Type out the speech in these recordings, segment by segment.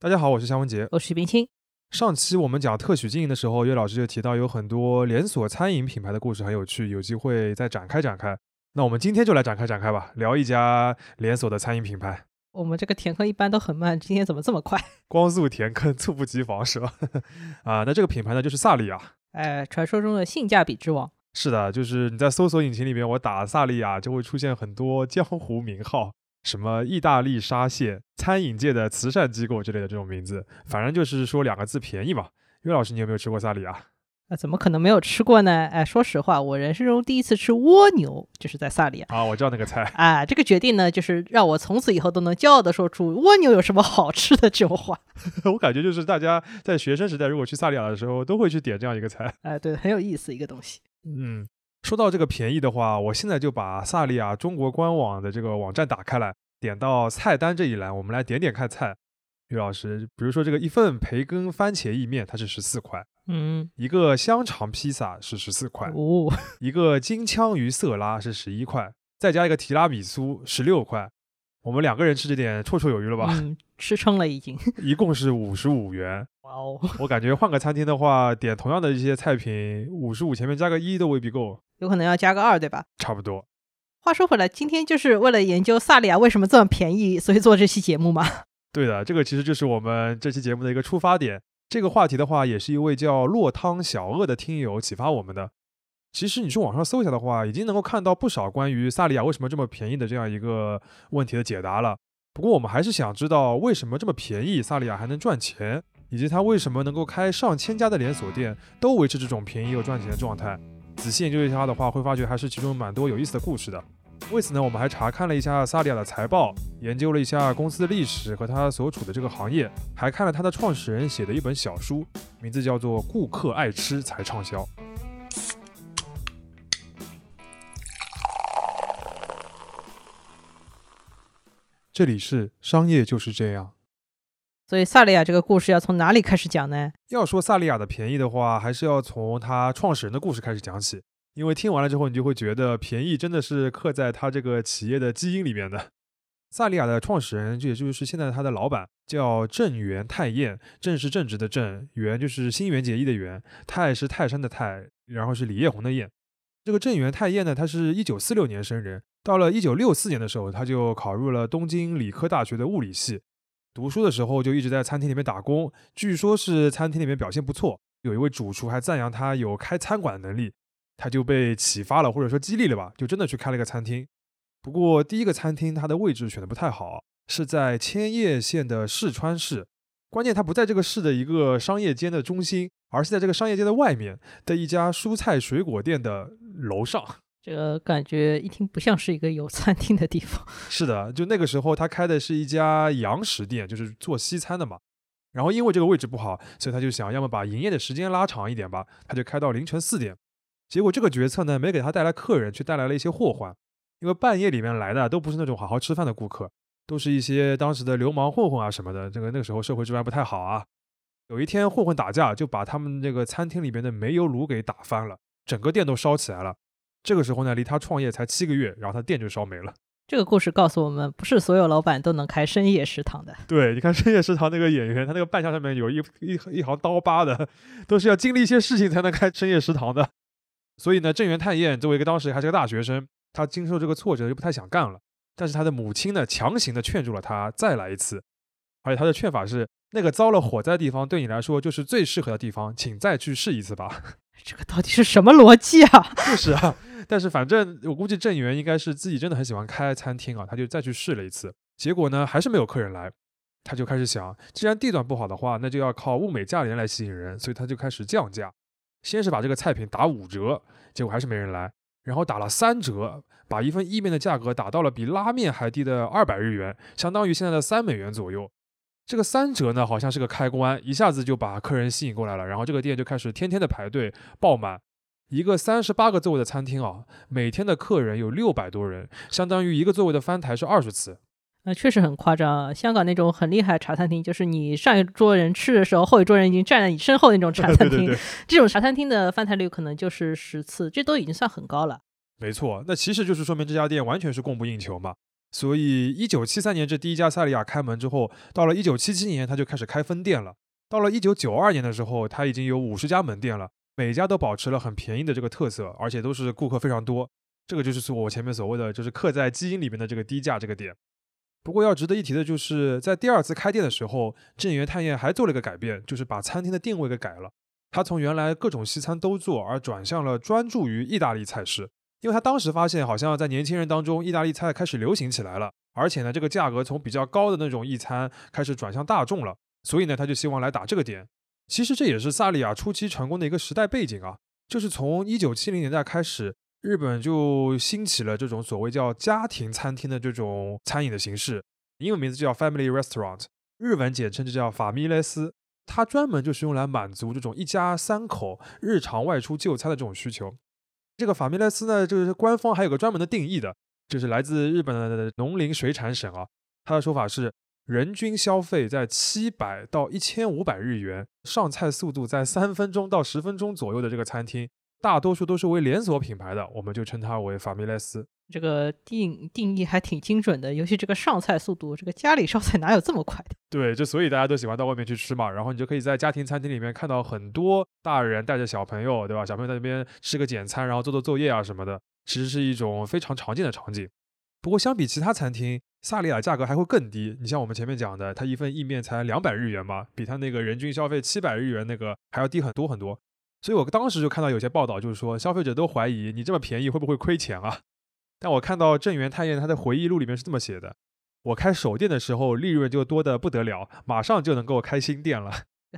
大家好，我是夏文杰。我是冰清。上期我们讲特许经营的时候，岳老师就提到有很多连锁餐饮品牌的故事很有趣，有机会再展开展开。那我们今天就来展开展开吧，聊一家连锁的餐饮品牌。我们这个填坑一般都很慢，今天怎么这么快？光速填坑，猝不及防是吧？啊，那这个品牌呢，就是萨莉亚。哎，传说中的性价比之王。是的，就是你在搜索引擎里面，我打萨莉亚就会出现很多江湖名号，什么意大利沙县、餐饮界的慈善机构之类的这种名字，反正就是说两个字便宜嘛。岳老师，你有没有吃过萨里亚？那怎么可能没有吃过呢？哎，说实话，我人生中第一次吃蜗牛就是在萨里亚啊，我知道那个菜啊。这个决定呢，就是让我从此以后都能骄傲的说出蜗牛有什么好吃的这种话。我感觉就是大家在学生时代如果去萨里亚的时候，都会去点这样一个菜。哎，对，很有意思一个东西。嗯，说到这个便宜的话，我现在就把萨莉亚中国官网的这个网站打开来，点到菜单这一栏，我们来点点看菜。于老师，比如说这个一份培根番茄意面，它是十四块。嗯，一个香肠披萨是十四块，哦，一个金枪鱼色拉是十一块，再加一个提拉米苏十六块，我们两个人吃这点绰绰有余了吧？嗯，吃撑了已经。一共是五十五元。哇哦，我感觉换个餐厅的话，点同样的一些菜品，五十五前面加个一都未必够，有可能要加个二，对吧？差不多。话说回来，今天就是为了研究萨利亚为什么这么便宜，所以做这期节目吗？对的，这个其实就是我们这期节目的一个出发点。这个话题的话，也是一位叫落汤小鳄的听友启发我们的。其实你去网上搜一下的话，已经能够看到不少关于萨利亚为什么这么便宜的这样一个问题的解答了。不过我们还是想知道，为什么这么便宜，萨利亚还能赚钱，以及它为什么能够开上千家的连锁店，都维持这种便宜又赚钱的状态。仔细研究一下的话，会发觉还是其中蛮多有意思的故事的。为此呢，我们还查看了一下萨利亚的财报，研究了一下公司的历史和它所处的这个行业，还看了它的创始人写的一本小书，名字叫做《顾客爱吃才畅销》。这里是商业就是这样。所以萨莉亚这个故事要从哪里开始讲呢？要说萨莉亚的便宜的话，还是要从它创始人的故事开始讲起。因为听完了之后，你就会觉得便宜真的是刻在他这个企业的基因里面的。萨莉亚的创始人，这也就是现在他的老板，叫郑元泰彦。郑是正直的郑，元就是新元结义的元，泰是泰山的泰，然后是李彦宏的彦。这个郑元泰彦呢，他是一九四六年生人，到了一九六四年的时候，他就考入了东京理科大学的物理系。读书的时候就一直在餐厅里面打工，据说是餐厅里面表现不错，有一位主厨还赞扬他有开餐馆的能力。他就被启发了，或者说激励了吧，就真的去开了一个餐厅。不过第一个餐厅它的位置选的不太好，是在千叶县的市川市。关键它不在这个市的一个商业街的中心，而是在这个商业街的外面的一家蔬菜水果店的楼上。这个感觉一听不像是一个有餐厅的地方。是的，就那个时候他开的是一家洋食店，就是做西餐的嘛。然后因为这个位置不好，所以他就想要么把营业的时间拉长一点吧，他就开到凌晨四点。结果这个决策呢，没给他带来客人，却带来了一些祸患。因为半夜里面来的都不是那种好好吃饭的顾客，都是一些当时的流氓混混啊什么的。这个那个时候社会治安不太好啊。有一天混混打架，就把他们那个餐厅里面的煤油炉给打翻了，整个店都烧起来了。这个时候呢，离他创业才七个月，然后他店就烧没了。这个故事告诉我们，不是所有老板都能开深夜食堂的。对，你看深夜食堂那个演员，他那个扮相上面有一一一行刀疤的，都是要经历一些事情才能开深夜食堂的。所以呢，郑元泰彦作为一个当时还是个大学生，他经受这个挫折就不太想干了。但是他的母亲呢，强行的劝住了他再来一次，而且他的劝法是：那个遭了火灾的地方对你来说就是最适合的地方，请再去试一次吧。这个到底是什么逻辑啊？就是啊，但是反正我估计郑源应该是自己真的很喜欢开餐厅啊，他就再去试了一次，结果呢还是没有客人来，他就开始想，既然地段不好的话，那就要靠物美价廉来吸引人，所以他就开始降价。先是把这个菜品打五折，结果还是没人来，然后打了三折，把一份意面的价格打到了比拉面还低的二百日元，相当于现在的三美元左右。这个三折呢，好像是个开关，一下子就把客人吸引过来了，然后这个店就开始天天的排队爆满。一个三十八个座位的餐厅啊，每天的客人有六百多人，相当于一个座位的翻台是二十次。那确实很夸张。香港那种很厉害茶餐厅，就是你上一桌人吃的时候，后一桌人已经站在你身后那种茶餐厅。这种茶餐厅的翻台率可能就是十次，这都已经算很高了。没错，那其实就是说明这家店完全是供不应求嘛。所以一九七三年这第一家萨莉亚开门之后，到了一九七七年他就开始开分店了。到了一九九二年的时候，他已经有五十家门店了，每家都保持了很便宜的这个特色，而且都是顾客非常多。这个就是我前面所谓的，就是刻在基因里面的这个低价这个点。不过要值得一提的就是，在第二次开店的时候，正源太彦还做了一个改变，就是把餐厅的定位给改了。他从原来各种西餐都做，而转向了专注于意大利菜式。因为他当时发现，好像在年轻人当中，意大利菜开始流行起来了，而且呢，这个价格从比较高的那种意餐开始转向大众了。所以呢，他就希望来打这个点。其实这也是萨利亚初期成功的一个时代背景啊，就是从一九七零年代开始，日本就兴起了这种所谓叫家庭餐厅的这种餐饮的形式，英文名字叫 Family Restaurant，日文简称就叫法米莱斯。它专门就是用来满足这种一家三口日常外出就餐的这种需求。这个法米莱斯呢，就是官方还有个专门的定义的，就是来自日本的农林水产省啊，他的说法是。人均消费在七百到一千五百日元，上菜速度在三分钟到十分钟左右的这个餐厅，大多数都是为连锁品牌的，我们就称它为法米莱斯。这个定定义还挺精准的，尤其这个上菜速度，这个家里烧菜哪有这么快的？对，就所以大家都喜欢到外面去吃嘛，然后你就可以在家庭餐厅里面看到很多大人带着小朋友，对吧？小朋友在那边吃个简餐，然后做做作业啊什么的，其实是一种非常常见的场景。不过相比其他餐厅，萨利亚价格还会更低。你像我们前面讲的，它一份意面才两百日元嘛，比它那个人均消费七百日元那个还要低很多很多。所以我当时就看到有些报道，就是说消费者都怀疑你这么便宜会不会亏钱啊？但我看到正源太彦他的回忆录里面是这么写的：我开手店的时候利润就多得不得了，马上就能够开新店了。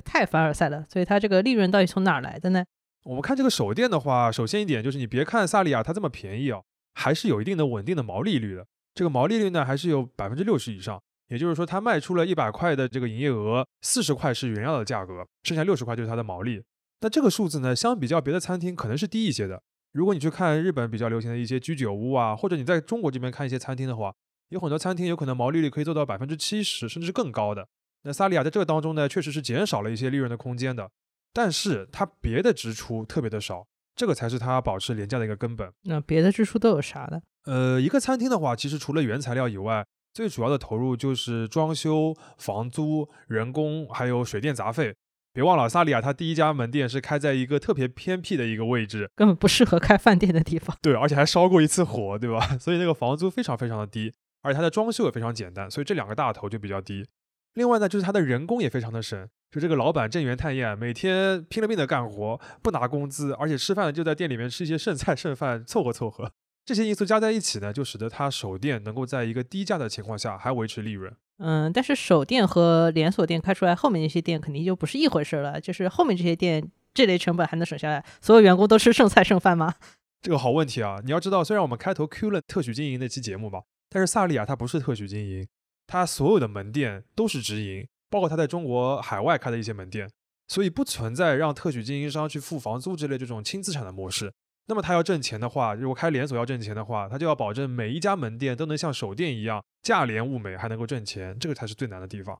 太凡尔赛了。所以它这个利润到底从哪儿来的呢？我们看这个手店的话，首先一点就是你别看萨利亚它这么便宜啊。还是有一定的稳定的毛利率的，这个毛利率呢还是有百分之六十以上，也就是说它卖出了一百块的这个营业额，四十块是原料的价格，剩下六十块就是它的毛利。那这个数字呢，相比较别的餐厅可能是低一些的。如果你去看日本比较流行的一些居酒屋啊，或者你在中国这边看一些餐厅的话，有很多餐厅有可能毛利率可以做到百分之七十，甚至是更高的。那萨利亚在这个当中呢，确实是减少了一些利润的空间的，但是它别的支出特别的少。这个才是它保持廉价的一个根本。那别的支出都有啥呢？呃，一个餐厅的话，其实除了原材料以外，最主要的投入就是装修、房租、人工，还有水电杂费。别忘了，萨利亚它第一家门店是开在一个特别偏僻的一个位置，根本不适合开饭店的地方。对，而且还烧过一次火，对吧？所以那个房租非常非常的低，而且它的装修也非常简单，所以这两个大头就比较低。另外呢，就是它的人工也非常的省。就这个老板郑源探彦，每天拼了命的干活，不拿工资，而且吃饭就在店里面吃一些剩菜剩饭，凑合凑合。这些因素加在一起呢，就使得他手店能够在一个低价的情况下还维持利润。嗯，但是手店和连锁店开出来，后面那些店肯定就不是一回事了。就是后面这些店，这类成本还能省下来？所有员工都吃剩菜剩饭吗？这个好问题啊！你要知道，虽然我们开头 Q 了特许经营那期节目吧，但是萨利亚它不是特许经营，它所有的门店都是直营。包括他在中国海外开的一些门店，所以不存在让特许经营商去付房租之类这种轻资产的模式。那么他要挣钱的话，如果开连锁要挣钱的话，他就要保证每一家门店都能像手店一样价廉物美，还能够挣钱，这个才是最难的地方。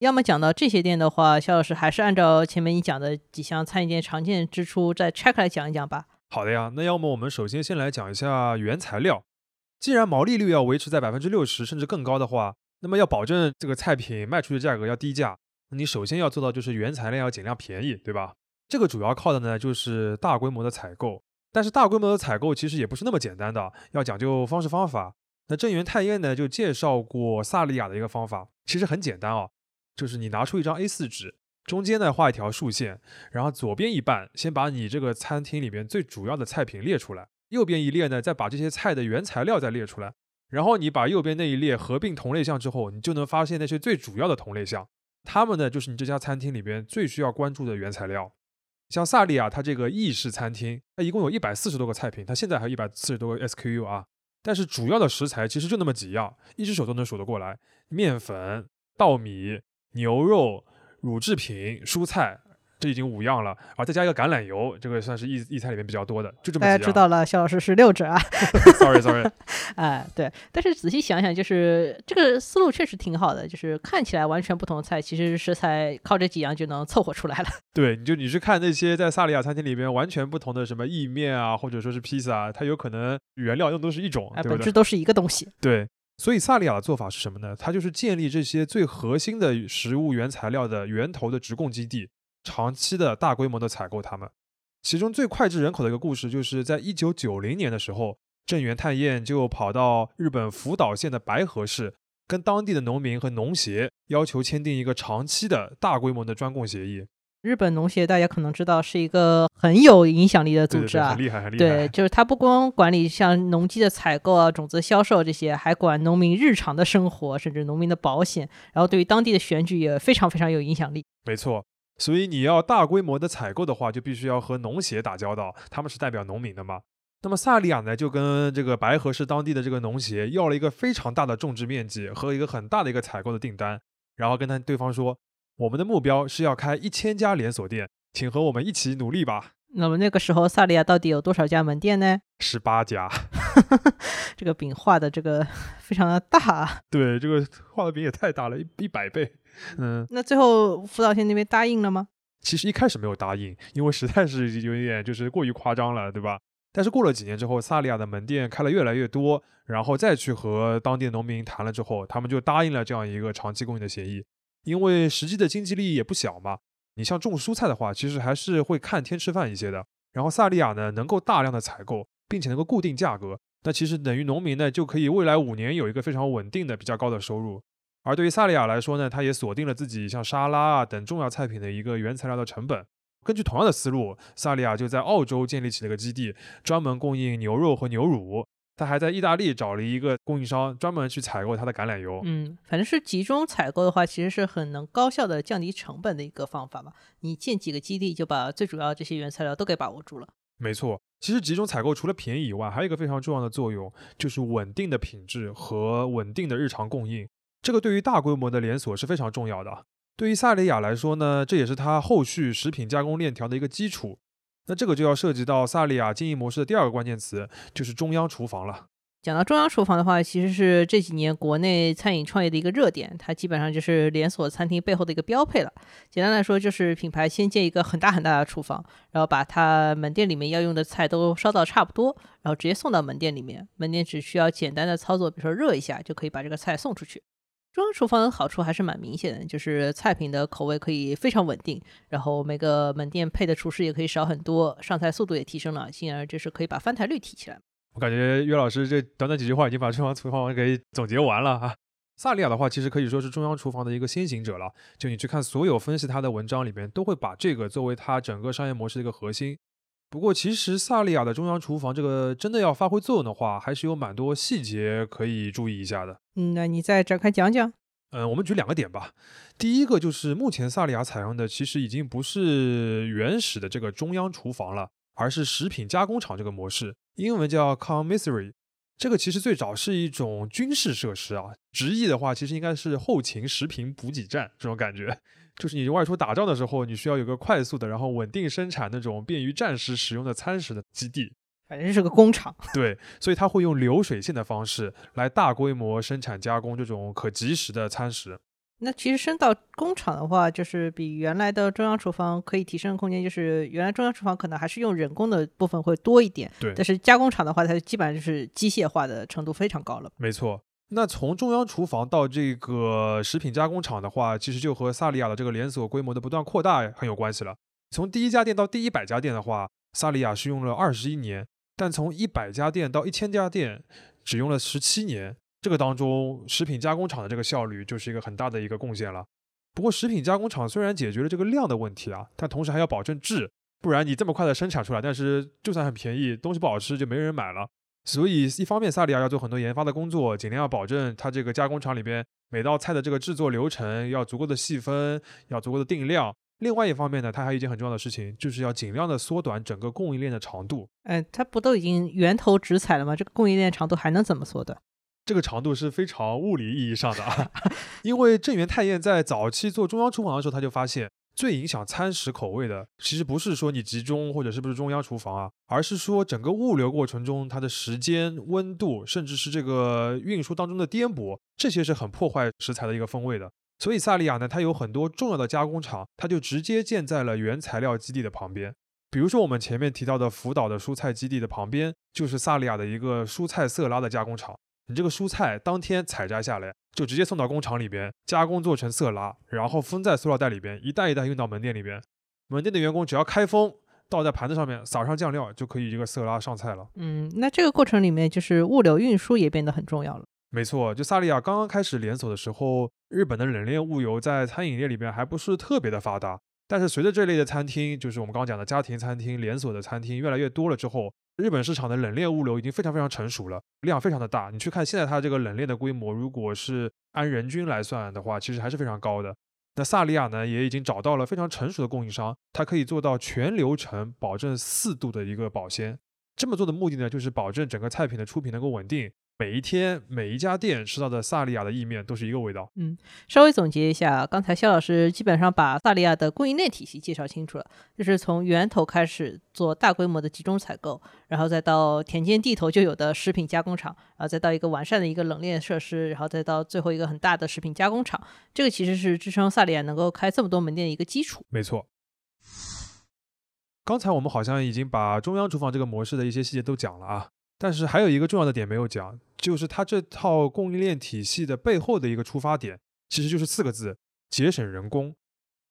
要么讲到这些店的话，肖老师还是按照前面你讲的几项餐饮店常见支出再拆开来讲一讲吧。好的呀，那要么我们首先先来讲一下原材料。既然毛利率要维持在百分之六十甚至更高的话，那么要保证这个菜品卖出去价格要低价，那你首先要做到就是原材料要尽量便宜，对吧？这个主要靠的呢就是大规模的采购，但是大规模的采购其实也不是那么简单的，要讲究方式方法。那正源太彦呢就介绍过萨利亚的一个方法，其实很简单哦，就是你拿出一张 A4 纸，中间呢画一条竖线，然后左边一半先把你这个餐厅里边最主要的菜品列出来，右边一列呢再把这些菜的原材料再列出来。然后你把右边那一列合并同类项之后，你就能发现那些最主要的同类项，它们呢就是你这家餐厅里边最需要关注的原材料。像萨莉亚，它这个意式餐厅，它一共有一百四十多个菜品，它现在还有一百四十多个 SKU 啊。但是主要的食材其实就那么几样，一只手都能数得过来：面粉、稻米、牛肉、乳制品、蔬菜。这已经五样了，啊，再加一个橄榄油，这个算是意意菜里面比较多的，就这么大家知道了，肖老师是六折啊。Sorry Sorry，哎，对，但是仔细想想，就是这个思路确实挺好的，就是看起来完全不同的菜，其实食材靠这几样就能凑合出来了。对，你就你去看那些在萨利亚餐厅里面完全不同的什么意面啊，或者说是披萨，它有可能原料用都是一种，本质都是一个东西。对。所以萨利亚的做法是什么呢？它就是建立这些最核心的食物原材料的源头的直供基地，长期的大规模的采购它们。其中最脍炙人口的一个故事，就是在一九九零年的时候，郑源太彦就跑到日本福岛县的白河市，跟当地的农民和农协要求签订一个长期的大规模的专供协议。日本农协大家可能知道是一个很有影响力的组织啊，很厉害，很厉害。对，就是它不光管理像农机的采购啊、种子销售这些，还管农民日常的生活，甚至农民的保险。然后对于当地的选举也非常非常有影响力。没错，所以你要大规模的采购的话，就必须要和农协打交道，他们是代表农民的嘛。那么萨利亚呢，就跟这个白河市当地的这个农协要了一个非常大的种植面积和一个很大的一个采购的订单，然后跟他对方说。我们的目标是要开一千家连锁店，请和我们一起努力吧。那么那个时候，萨利亚到底有多少家门店呢？十八家。这个饼画的这个非常的大。对，这个画的饼也太大了，一一百倍。嗯。那最后福岛县那边答应了吗？其实一开始没有答应，因为实在是有一点就是过于夸张了，对吧？但是过了几年之后，萨利亚的门店开了越来越多，然后再去和当地的农民谈了之后，他们就答应了这样一个长期供应的协议。因为实际的经济利益也不小嘛，你像种蔬菜的话，其实还是会看天吃饭一些的。然后萨利亚呢，能够大量的采购，并且能够固定价格，那其实等于农民呢就可以未来五年有一个非常稳定的、比较高的收入。而对于萨利亚来说呢，他也锁定了自己像沙拉啊等重要菜品的一个原材料的成本。根据同样的思路，萨利亚就在澳洲建立起了个基地，专门供应牛肉和牛乳。他还在意大利找了一个供应商，专门去采购他的橄榄油。嗯，反正是集中采购的话，其实是很能高效的降低成本的一个方法嘛。你建几个基地，就把最主要这些原材料都给把握住了。没错，其实集中采购除了便宜以外，还有一个非常重要的作用，就是稳定的品质和稳定的日常供应。这个对于大规模的连锁是非常重要的。对于萨利亚来说呢，这也是它后续食品加工链条的一个基础。那这个就要涉及到萨利亚经营模式的第二个关键词，就是中央厨房了。讲到中央厨房的话，其实是这几年国内餐饮创业的一个热点，它基本上就是连锁餐厅背后的一个标配了。简单来说，就是品牌先建一个很大很大的厨房，然后把它门店里面要用的菜都烧到差不多，然后直接送到门店里面，门店只需要简单的操作，比如说热一下，就可以把这个菜送出去。中央厨房的好处还是蛮明显的，就是菜品的口味可以非常稳定，然后每个门店配的厨师也可以少很多，上菜速度也提升了，进而就是可以把翻台率提起来。我感觉岳老师这短短几句话已经把中央厨房给总结完了啊。萨利亚的话其实可以说是中央厨房的一个先行者了，就你去看所有分析他的文章里面，都会把这个作为他整个商业模式的一个核心。不过，其实萨利亚的中央厨房这个真的要发挥作用的话，还是有蛮多细节可以注意一下的。嗯，那你再展开讲讲。嗯，我们举两个点吧。第一个就是目前萨利亚采用的其实已经不是原始的这个中央厨房了，而是食品加工厂这个模式，英文叫 commissary。这个其实最早是一种军事设施啊，直译的话其实应该是后勤食品补给站这种感觉。就是你外出打仗的时候，你需要有个快速的，然后稳定生产那种便于战时使用的餐食的基地。反正是个工厂，对，所以他会用流水线的方式来大规模生产加工这种可及时的餐食。那其实升到工厂的话，就是比原来的中央厨房可以提升的空间，就是原来中央厨房可能还是用人工的部分会多一点，对。但是加工厂的话，它基本上就是机械化的程度非常高了。没错。那从中央厨房到这个食品加工厂的话，其实就和萨利亚的这个连锁规模的不断扩大很有关系了。从第一家店到第一百家店的话，萨利亚是用了二十一年。但从一百家店到一千家店，只用了十七年。这个当中，食品加工厂的这个效率就是一个很大的一个贡献了。不过，食品加工厂虽然解决了这个量的问题啊，但同时还要保证质，不然你这么快的生产出来，但是就算很便宜，东西不好吃就没人买了。所以，一方面萨利亚要做很多研发的工作，尽量要保证它这个加工厂里边每道菜的这个制作流程要足够的细分，要足够的定量。另外一方面呢，它还有一件很重要的事情，就是要尽量的缩短整个供应链的长度。哎，它不都已经源头直采了吗？这个供应链长度还能怎么缩短？这个长度是非常物理意义上的啊，因为正源太彦在早期做中央厨房的时候，他就发现最影响餐食口味的，其实不是说你集中或者是不是中央厨房啊，而是说整个物流过程中它的时间、温度，甚至是这个运输当中的颠簸，这些是很破坏食材的一个风味的。所以萨利亚呢，它有很多重要的加工厂，它就直接建在了原材料基地的旁边。比如说我们前面提到的福岛的蔬菜基地的旁边，就是萨利亚的一个蔬菜色拉的加工厂。你这个蔬菜当天采摘下来，就直接送到工厂里边加工做成色拉，然后封在塑料袋里边，一袋一袋运到门店里边。门店的员工只要开封，倒在盘子上面，撒上酱料，就可以一个色拉上菜了。嗯，那这个过程里面就是物流运输也变得很重要了。没错，就萨利亚刚刚开始连锁的时候，日本的冷链物流在餐饮业里边还不是特别的发达。但是随着这类的餐厅，就是我们刚刚讲的家庭餐厅、连锁的餐厅越来越多了之后，日本市场的冷链物流已经非常非常成熟了，量非常的大。你去看现在它这个冷链的规模，如果是按人均来算的话，其实还是非常高的。那萨利亚呢，也已经找到了非常成熟的供应商，它可以做到全流程保证四度的一个保鲜。这么做的目的呢，就是保证整个菜品的出品能够稳定。每一天每一家店吃到的萨利亚的意面都是一个味道。嗯，稍微总结一下，刚才肖老师基本上把萨利亚的供应链体系介绍清楚了，就是从源头开始做大规模的集中采购，然后再到田间地头就有的食品加工厂，然后再到一个完善的一个冷链设施，然后再到最后一个很大的食品加工厂，这个其实是支撑萨利亚能够开这么多门店的一个基础。没错。刚才我们好像已经把中央厨房这个模式的一些细节都讲了啊。但是还有一个重要的点没有讲，就是它这套供应链体系的背后的一个出发点，其实就是四个字：节省人工。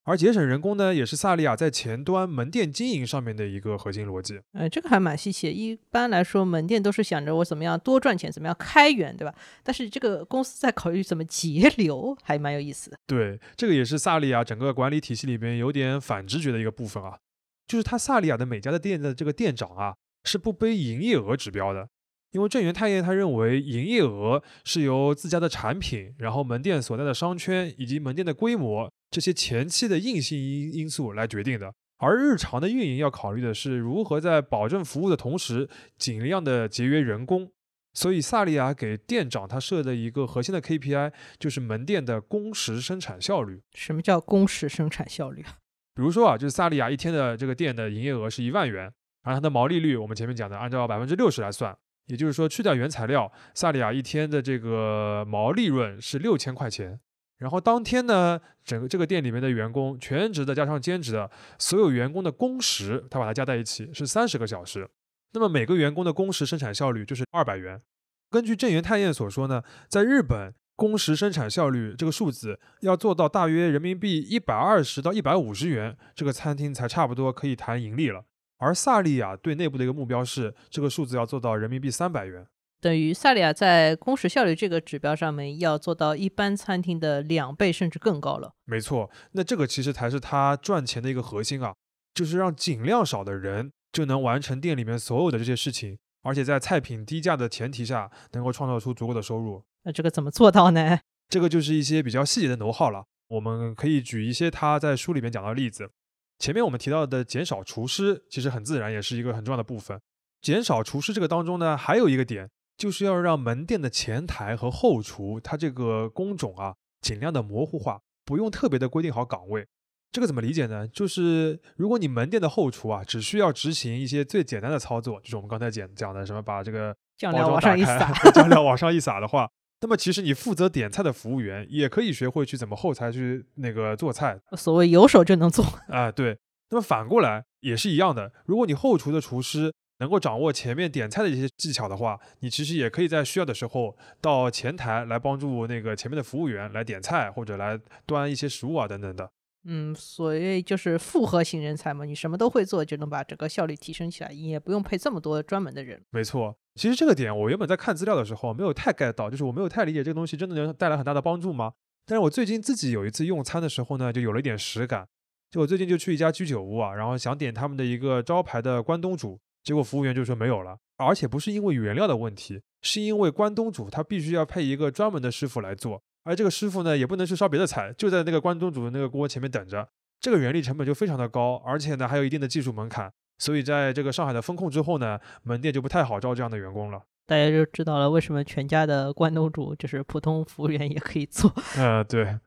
而节省人工呢，也是萨利亚在前端门店经营上面的一个核心逻辑。呃，这个还蛮稀奇。一般来说，门店都是想着我怎么样多赚钱，怎么样开源，对吧？但是这个公司在考虑怎么节流，还蛮有意思的。对，这个也是萨利亚整个管理体系里边有点反直觉的一个部分啊，就是他萨利亚的每家的店的这个店长啊。是不背营业额指标的，因为正源太业他认为营业额是由自家的产品，然后门店所在的商圈以及门店的规模这些前期的硬性因因素来决定的，而日常的运营要考虑的是如何在保证服务的同时尽量的节约人工。所以萨利亚给店长他设的一个核心的 KPI 就是门店的工时生产效率。什么叫工时生产效率啊？比如说啊，就是萨利亚一天的这个店的营业额是一万元。然后它的毛利率，我们前面讲的，按照百分之六十来算，也就是说去掉原材料，萨利亚一天的这个毛利润是六千块钱。然后当天呢，整个这个店里面的员工，全职的加上兼职的，所有员工的工时，他把它加在一起是三十个小时。那么每个员工的工时生产效率就是二百元。根据正源太彦所说呢，在日本工时生产效率这个数字要做到大约人民币一百二十到一百五十元，这个餐厅才差不多可以谈盈利了。而萨利亚对内部的一个目标是，这个数字要做到人民币三百元，等于萨利亚在工时效率这个指标上面要做到一般餐厅的两倍甚至更高了。没错，那这个其实才是他赚钱的一个核心啊，就是让尽量少的人就能完成店里面所有的这些事情，而且在菜品低价的前提下，能够创造出足够的收入。那这个怎么做到呢？这个就是一些比较细节的能耗了，我们可以举一些他在书里面讲到的例子。前面我们提到的减少厨师，其实很自然，也是一个很重要的部分。减少厨师这个当中呢，还有一个点，就是要让门店的前台和后厨，它这个工种啊，尽量的模糊化，不用特别的规定好岗位。这个怎么理解呢？就是如果你门店的后厨啊，只需要执行一些最简单的操作，就是我们刚才讲讲的什么，把这个酱料往上一撒，酱料往上一撒的话。那么其实你负责点菜的服务员也可以学会去怎么后台去那个做菜，所谓有手就能做 啊，对。那么反过来也是一样的，如果你后厨的厨师能够掌握前面点菜的一些技巧的话，你其实也可以在需要的时候到前台来帮助那个前面的服务员来点菜或者来端一些食物啊等等的。嗯，所谓就是复合型人才嘛，你什么都会做，就能把整个效率提升起来，你也不用配这么多专门的人。没错。其实这个点，我原本在看资料的时候没有太 get 到，就是我没有太理解这个东西真的能带来很大的帮助吗？但是我最近自己有一次用餐的时候呢，就有了一点实感。就我最近就去一家居酒屋啊，然后想点他们的一个招牌的关东煮，结果服务员就说没有了，而且不是因为原料的问题，是因为关东煮它必须要配一个专门的师傅来做，而这个师傅呢也不能去烧别的菜，就在那个关东煮的那个锅前面等着，这个人力成本就非常的高，而且呢还有一定的技术门槛。所以在这个上海的风控之后呢，门店就不太好招这样的员工了。大家就知道了为什么全家的关东煮就是普通服务员也可以做。呃，对。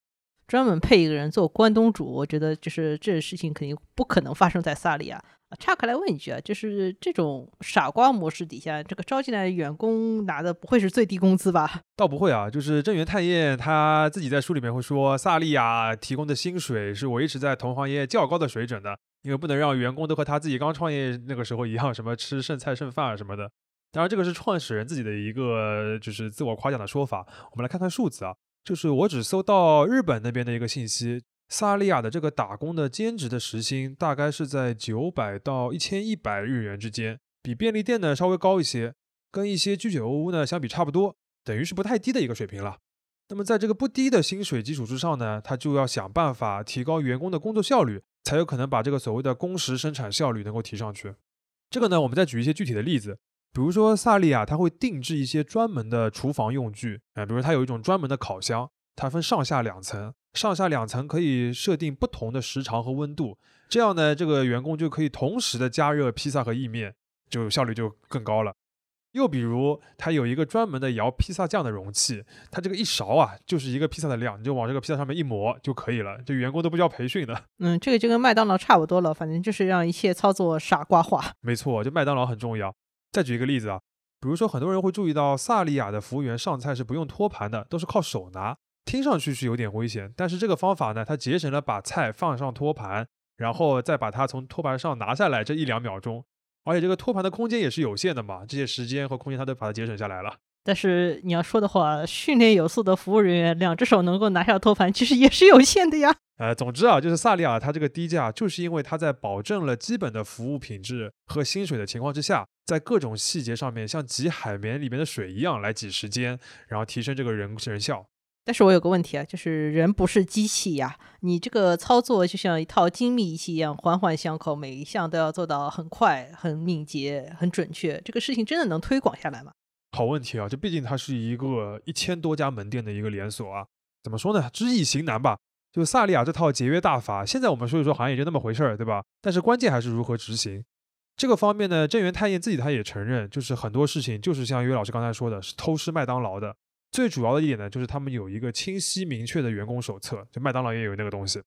专门配一个人做关东煮，我觉得就是这事情肯定不可能发生在萨利亚。岔开来问一句啊，就是这种傻瓜模式底下，这个招进来的员工拿的不会是最低工资吧？倒不会啊，就是正源太彦他自己在书里面会说，萨利亚提供的薪水是维持在同行业较高的水准的，因为不能让员工都和他自己刚创业那个时候一样，什么吃剩菜剩饭啊什么的。当然，这个是创始人自己的一个就是自我夸奖的说法。我们来看看数字啊，就是我只搜到日本那边的一个信息。萨利亚的这个打工的兼职的时薪大概是在九百到一千一百日元之间，比便利店呢稍微高一些，跟一些居酒屋呢相比差不多，等于是不太低的一个水平了。那么在这个不低的薪水基础之上呢，他就要想办法提高员工的工作效率，才有可能把这个所谓的工时生产效率能够提上去。这个呢，我们再举一些具体的例子，比如说萨利亚他会定制一些专门的厨房用具啊，比如他有一种专门的烤箱，它分上下两层。上下两层可以设定不同的时长和温度，这样呢，这个员工就可以同时的加热披萨和意面，就效率就更高了。又比如，它有一个专门的摇披萨酱的容器，它这个一勺啊，就是一个披萨的量，你就往这个披萨上面一抹就可以了。这员工都不需要培训的。嗯，这个就跟麦当劳差不多了，反正就是让一切操作傻瓜化。没错，就麦当劳很重要。再举一个例子啊，比如说很多人会注意到萨利亚的服务员上菜是不用托盘的，都是靠手拿。听上去是有点危险，但是这个方法呢，它节省了把菜放上托盘，然后再把它从托盘上拿下来这一两秒钟，而且这个托盘的空间也是有限的嘛，这些时间和空间他都把它节省下来了。但是你要说的话，训练有素的服务人员两只手能够拿下托盘，其实也是有限的呀。呃，总之啊，就是萨利亚它这个低价，就是因为它在保证了基本的服务品质和薪水的情况之下，在各种细节上面像挤海绵里面的水一样来挤时间，然后提升这个人人效。但是我有个问题啊，就是人不是机器呀，你这个操作就像一套精密仪器一样，环环相扣，每一项都要做到很快、很敏捷、很准确，这个事情真的能推广下来吗？好问题啊，这毕竟它是一个一千多家门店的一个连锁啊，怎么说呢？知易行难吧。就萨利亚这套节约大法，现在我们说一说好像也就那么回事儿，对吧？但是关键还是如何执行。这个方面呢，正源太彦自己他也承认，就是很多事情就是像约老师刚才说的，是偷师麦当劳的。最主要的一点呢，就是他们有一个清晰明确的员工手册，就麦当劳也有那个东西。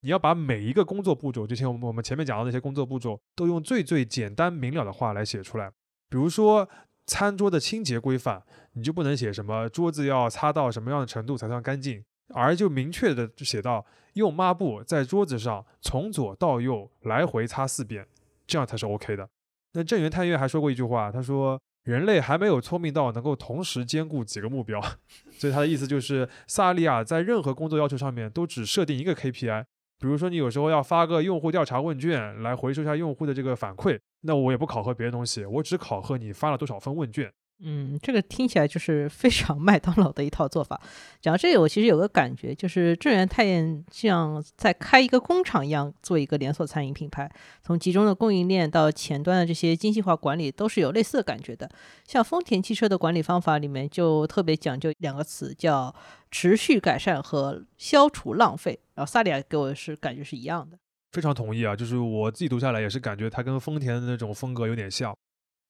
你要把每一个工作步骤，就像我们我们前面讲的那些工作步骤，都用最最简单明了的话来写出来。比如说餐桌的清洁规范，你就不能写什么桌子要擦到什么样的程度才算干净，而就明确的就写到用抹布在桌子上从左到右来回擦四遍，这样才是 OK 的。那正源太岳还说过一句话，他说。人类还没有聪明到能够同时兼顾几个目标，所以他的意思就是，萨利亚在任何工作要求上面都只设定一个 KPI。比如说，你有时候要发个用户调查问卷来回收一下用户的这个反馈，那我也不考核别的东西，我只考核你发了多少份问卷。嗯，这个听起来就是非常麦当劳的一套做法。讲到这里，我其实有个感觉，就是正源太彦像在开一个工厂一样，做一个连锁餐饮品牌，从集中的供应链到前端的这些精细化管理，都是有类似的感觉的。像丰田汽车的管理方法里面就特别讲究两个词，叫持续改善和消除浪费。然后萨利亚给我是感觉是一样的，非常同意啊，就是我自己读下来也是感觉它跟丰田的那种风格有点像。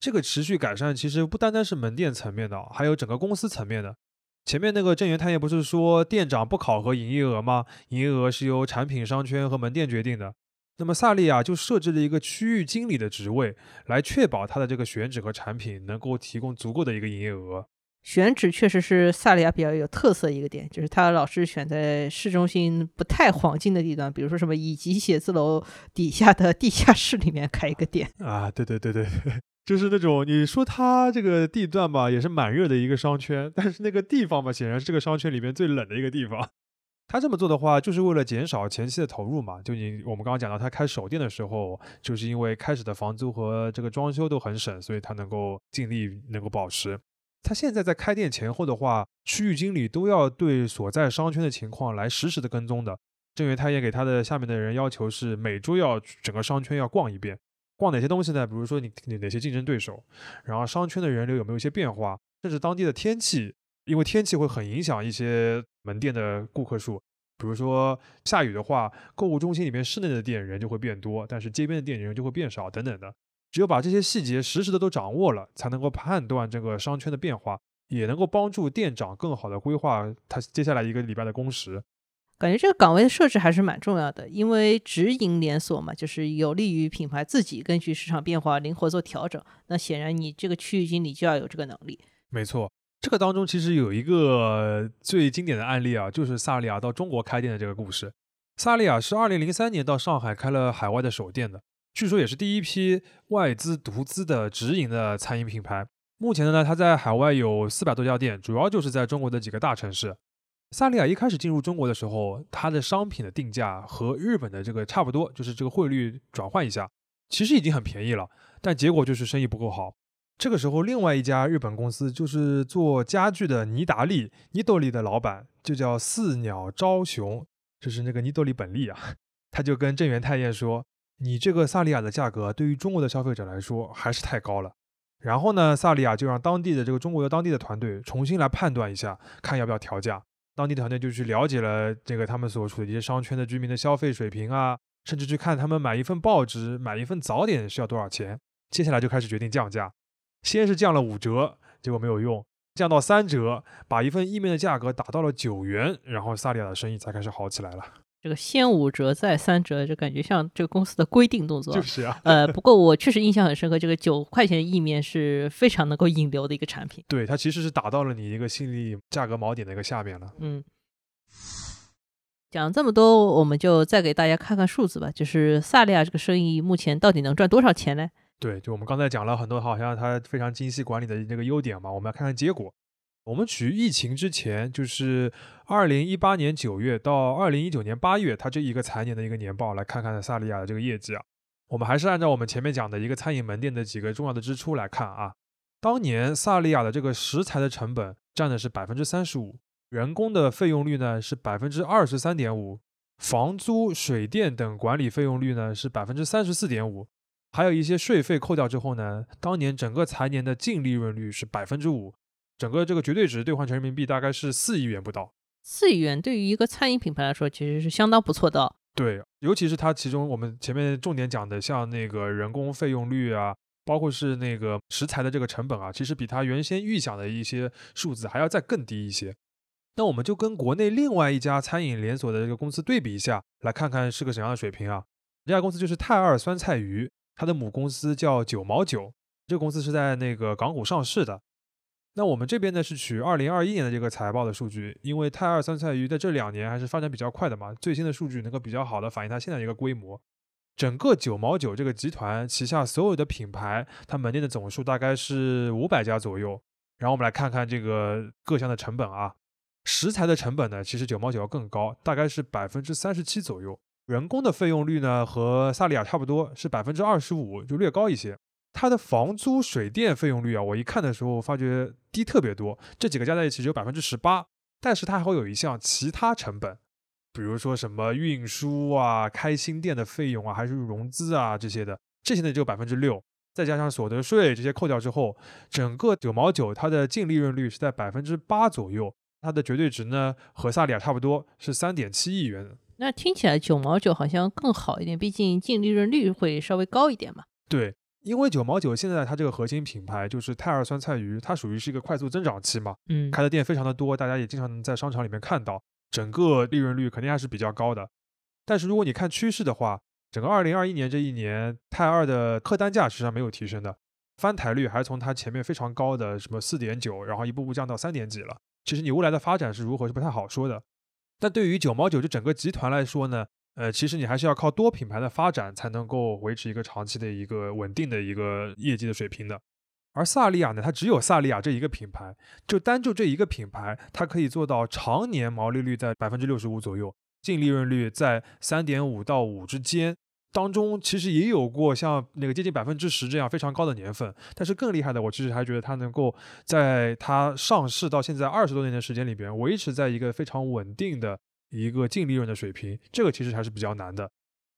这个持续改善其实不单单是门店层面的，还有整个公司层面的。前面那个正源太彦不是说店长不考核营业额吗？营业额是由产品商圈和门店决定的。那么萨利亚就设置了一个区域经理的职位，来确保他的这个选址和产品能够提供足够的一个营业额。选址确实是萨利亚比较有特色一个点，就是他老是选在市中心不太黄金的地段，比如说什么乙级写字楼底下的地下室里面开一个店啊。对对对对。就是那种你说它这个地段吧，也是蛮热的一个商圈，但是那个地方吧，显然是这个商圈里面最冷的一个地方。他这么做的话，就是为了减少前期的投入嘛。就你我们刚刚讲到，他开首店的时候，就是因为开始的房租和这个装修都很省，所以他能够尽力能够保持。他现在在开店前后的话，区域经理都要对所在商圈的情况来实时的跟踪的。正源他也给他的下面的人要求是每周要整个商圈要逛一遍。逛哪些东西呢？比如说你你哪些竞争对手，然后商圈的人流有没有一些变化，甚至当地的天气，因为天气会很影响一些门店的顾客数。比如说下雨的话，购物中心里面室内的店人就会变多，但是街边的店人就会变少等等的。只有把这些细节实时的都掌握了，才能够判断这个商圈的变化，也能够帮助店长更好的规划他接下来一个礼拜的工时。感觉这个岗位的设置还是蛮重要的，因为直营连锁嘛，就是有利于品牌自己根据市场变化灵活做调整。那显然你这个区域经理就要有这个能力。没错，这个当中其实有一个最经典的案例啊，就是萨利亚到中国开店的这个故事。萨利亚是二零零三年到上海开了海外的首店的，据说也是第一批外资独资的直营的餐饮品牌。目前呢，它在海外有四百多家店，主要就是在中国的几个大城市。萨利亚一开始进入中国的时候，它的商品的定价和日本的这个差不多，就是这个汇率转换一下，其实已经很便宜了。但结果就是生意不够好。这个时候，另外一家日本公司就是做家具的尼达利尼多利的老板，就叫四鸟昭雄，就是那个尼多利本利啊，他就跟正源太彦说：“你这个萨利亚的价格对于中国的消费者来说还是太高了。”然后呢，萨利亚就让当地的这个中国的当地的团队重新来判断一下，看要不要调价。当地团队就去了解了这个他们所处的一些商圈的居民的消费水平啊，甚至去看他们买一份报纸、买一份早点需要多少钱。接下来就开始决定降价，先是降了五折，结果没有用，降到三折，把一份意面的价格打到了九元，然后萨利亚的生意才开始好起来了。这个先五折再三折，就感觉像这个公司的规定动作。就是啊，呃，不过我确实印象很深刻，这个九块钱意面是非常能够引流的一个产品。对，它其实是打到了你一个心理价格锚点的一个下面了。嗯，讲这么多，我们就再给大家看看数字吧。就是萨利亚这个生意目前到底能赚多少钱呢？对，就我们刚才讲了很多，好像它非常精细管理的这个优点嘛，我们要看看结果。我们取疫情之前，就是二零一八年九月到二零一九年八月，它这一个财年的一个年报，来看看萨利亚的这个业绩啊。我们还是按照我们前面讲的一个餐饮门店的几个重要的支出来看啊。当年萨利亚的这个食材的成本占的是百分之三十五，人工的费用率呢是百分之二十三点五，房租、水电等管理费用率呢是百分之三十四点五，还有一些税费扣掉之后呢，当年整个财年的净利润率是百分之五。整个这个绝对值兑换成人民币大概是四亿元不到，四亿元对于一个餐饮品牌来说其实是相当不错的。对，尤其是它其中我们前面重点讲的，像那个人工费用率啊，包括是那个食材的这个成本啊，其实比它原先预想的一些数字还要再更低一些。那我们就跟国内另外一家餐饮连锁的这个公司对比一下，来看看是个怎样的水平啊？这家公司就是泰二酸菜鱼，它的母公司叫九毛九，这个公司是在那个港股上市的。那我们这边呢是取二零二一年的这个财报的数据，因为泰二酸菜鱼在这两年还是发展比较快的嘛，最新的数据能够比较好的反映它现在一个规模。整个九毛九这个集团旗下所有的品牌，它门店的总数大概是五百家左右。然后我们来看看这个各项的成本啊，食材的成本呢，其实九毛九要更高，大概是百分之三十七左右。人工的费用率呢和萨利亚差不多，是百分之二十五，就略高一些。它的房租、水电费用率啊，我一看的时候发觉低特别多，这几个加在一起只有百分之十八。但是它还会有一项其他成本，比如说什么运输啊、开新店的费用啊，还是融资啊这些的，这些呢只有百分之六。再加上所得税这些扣掉之后，整个九毛九它的净利润率是在百分之八左右。它的绝对值呢和萨利亚差不多，是三点七亿元。那听起来九毛九好像更好一点，毕竟净利润率会稍微高一点嘛。对。因为九毛九现在它这个核心品牌就是泰二酸菜鱼，它属于是一个快速增长期嘛，嗯，开的店非常的多，大家也经常能在商场里面看到，整个利润率肯定还是比较高的。但是如果你看趋势的话，整个二零二一年这一年，泰二的客单价实际上没有提升的，翻台率还是从它前面非常高的什么四点九，然后一步步降到三点几了。其实你未来的发展是如何是不太好说的。但对于九毛九这整个集团来说呢？呃，其实你还是要靠多品牌的发展才能够维持一个长期的一个稳定的一个业绩的水平的。而萨利亚呢，它只有萨利亚这一个品牌，就单就这一个品牌，它可以做到常年毛利率在百分之六十五左右，净利润率在三点五到五之间。当中其实也有过像那个接近百分之十这样非常高的年份，但是更厉害的，我其实还觉得它能够在它上市到现在二十多年的时间里边，维持在一个非常稳定的。一个净利润的水平，这个其实还是比较难的。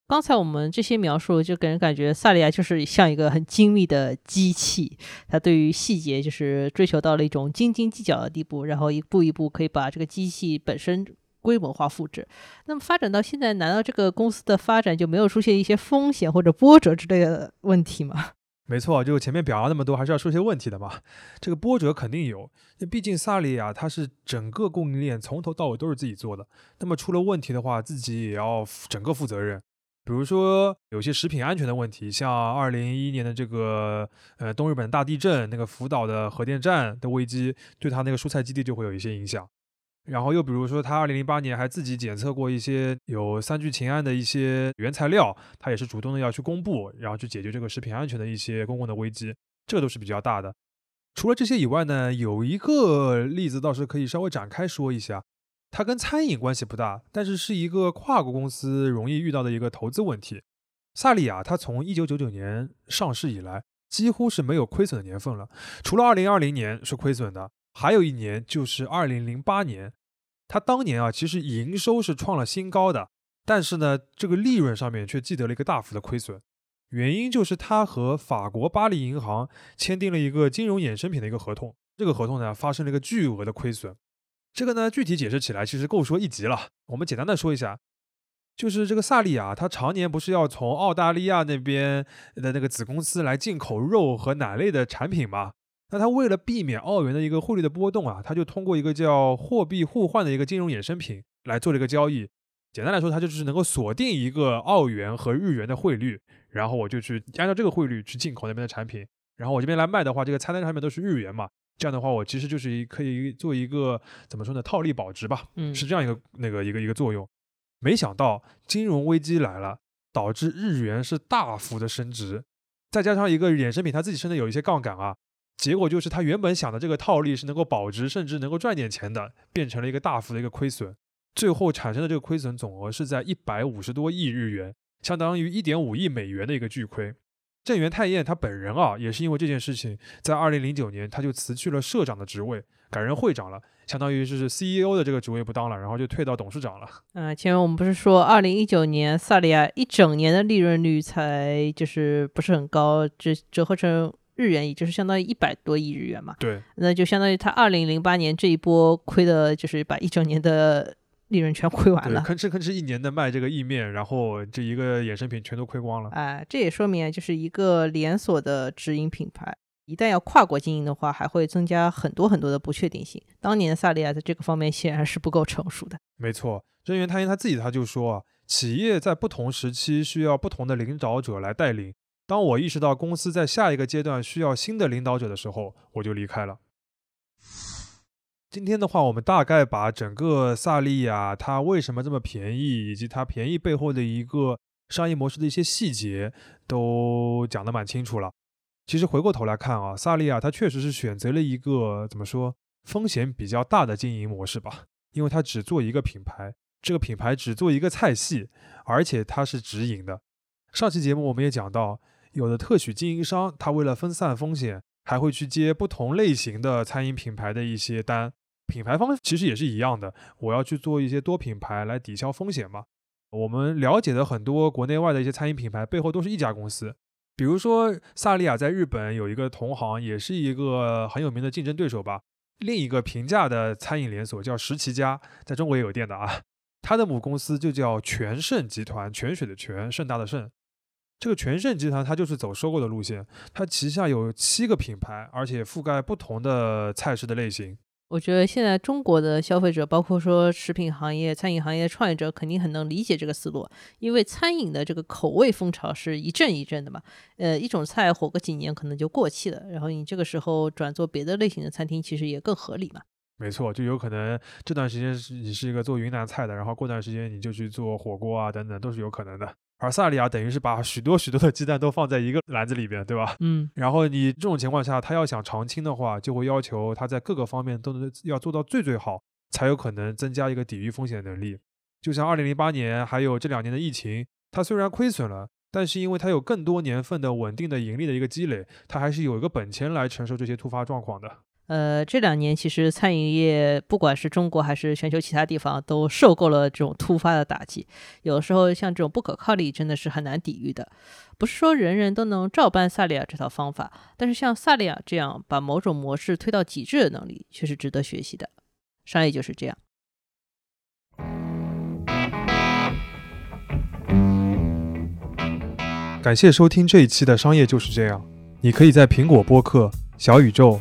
刚才我们这些描述，就给人感觉萨利亚就是像一个很精密的机器，它对于细节就是追求到了一种斤斤计较的地步，然后一步一步可以把这个机器本身规模化复制。那么发展到现在，难道这个公司的发展就没有出现一些风险或者波折之类的问题吗？没错，就前面表扬那么多，还是要说些问题的嘛。这个波折肯定有，那毕竟萨利亚它是整个供应链从头到尾都是自己做的，那么出了问题的话，自己也要整个负责任。比如说有些食品安全的问题，像二零一一年的这个呃东日本大地震，那个福岛的核电站的危机，对它那个蔬菜基地就会有一些影响。然后又比如说，他二零零八年还自己检测过一些有三聚氰胺的一些原材料，他也是主动的要去公布，然后去解决这个食品安全的一些公共的危机，这个都是比较大的。除了这些以外呢，有一个例子倒是可以稍微展开说一下，它跟餐饮关系不大，但是是一个跨国公司容易遇到的一个投资问题。萨利亚它从一九九九年上市以来，几乎是没有亏损的年份了，除了二零二零年是亏损的，还有一年就是二零零八年。他当年啊，其实营收是创了新高的，但是呢，这个利润上面却记得了一个大幅的亏损。原因就是他和法国巴黎银行签订了一个金融衍生品的一个合同，这个合同呢发生了一个巨额的亏损。这个呢具体解释起来其实够说一集了，我们简单的说一下，就是这个萨利亚，他常年不是要从澳大利亚那边的那个子公司来进口肉和奶类的产品吗？那他为了避免澳元的一个汇率的波动啊，他就通过一个叫货币互换的一个金融衍生品来做了一个交易。简单来说，它就是能够锁定一个澳元和日元的汇率，然后我就去按照这个汇率去进口那边的产品，然后我这边来卖的话，这个菜单上面都是日元嘛，这样的话我其实就是一可以做一个怎么说呢，套利保值吧，嗯，是这样一个那个一个一个作用。没想到金融危机来了，导致日元是大幅的升值，再加上一个衍生品它自己甚至有一些杠杆啊。结果就是他原本想的这个套利是能够保值，甚至能够赚点钱的，变成了一个大幅的一个亏损。最后产生的这个亏损总额是在一百五十多亿日元，相当于一点五亿美元的一个巨亏。正源太彦他本人啊，也是因为这件事情，在二零零九年他就辞去了社长的职位，改任会长了，相当于是 CEO 的这个职位不当了，然后就退到董事长了。嗯，前面我们不是说二零一九年萨利亚一整年的利润率才就是不是很高，折折合成。日元也就是相当于一百多亿日元嘛，对，那就相当于他二零零八年这一波亏的，就是把一整年的利润全亏完了，吭哧吭哧一年的卖这个意面，然后这一个衍生品全都亏光了。哎，这也说明就是一个连锁的直营品牌，一旦要跨国经营的话，还会增加很多很多的不确定性。当年萨利亚在这个方面显然是不够成熟的。没错，郑源他因他自己他就说啊，企业在不同时期需要不同的领导者来带领。当我意识到公司在下一个阶段需要新的领导者的时候，我就离开了。今天的话，我们大概把整个萨利亚它为什么这么便宜，以及它便宜背后的一个商业模式的一些细节都讲得蛮清楚了。其实回过头来看啊，萨利亚它确实是选择了一个怎么说风险比较大的经营模式吧，因为它只做一个品牌，这个品牌只做一个菜系，而且它是直营的。上期节目我们也讲到。有的特许经营商，他为了分散风险，还会去接不同类型的餐饮品牌的一些单。品牌方其实也是一样的，我要去做一些多品牌来抵消风险嘛。我们了解的很多国内外的一些餐饮品牌背后都是一家公司。比如说萨利亚在日本有一个同行，也是一个很有名的竞争对手吧。另一个平价的餐饮连锁叫十七家，在中国也有店的啊。它的母公司就叫全盛集团，泉水的泉，盛大的盛。这个全盛集团它就是走收购的路线，它旗下有七个品牌，而且覆盖不同的菜式的类型。我觉得现在中国的消费者，包括说食品行业、餐饮行业的创业者，肯定很能理解这个思路，因为餐饮的这个口味风潮是一阵一阵的嘛。呃，一种菜火个几年可能就过气了，然后你这个时候转做别的类型的餐厅，其实也更合理嘛。没错，就有可能这段时间是你是一个做云南菜的，然后过段时间你就去做火锅啊等等，都是有可能的。而萨利亚等于是把许多许多的鸡蛋都放在一个篮子里边，对吧？嗯。然后你这种情况下，他要想长青的话，就会要求他在各个方面都能要做到最最好，才有可能增加一个抵御风险的能力。就像二零零八年还有这两年的疫情，它虽然亏损了，但是因为它有更多年份的稳定的盈利的一个积累，它还是有一个本钱来承受这些突发状况的。呃，这两年其实餐饮业不管是中国还是全球其他地方，都受够了这种突发的打击。有时候像这种不可抗力真的是很难抵御的。不是说人人都能照搬萨利亚这套方法，但是像萨利亚这样把某种模式推到极致的能力，却是值得学习的。商业就是这样。感谢收听这一期的商业就是这样。你可以在苹果播客、小宇宙、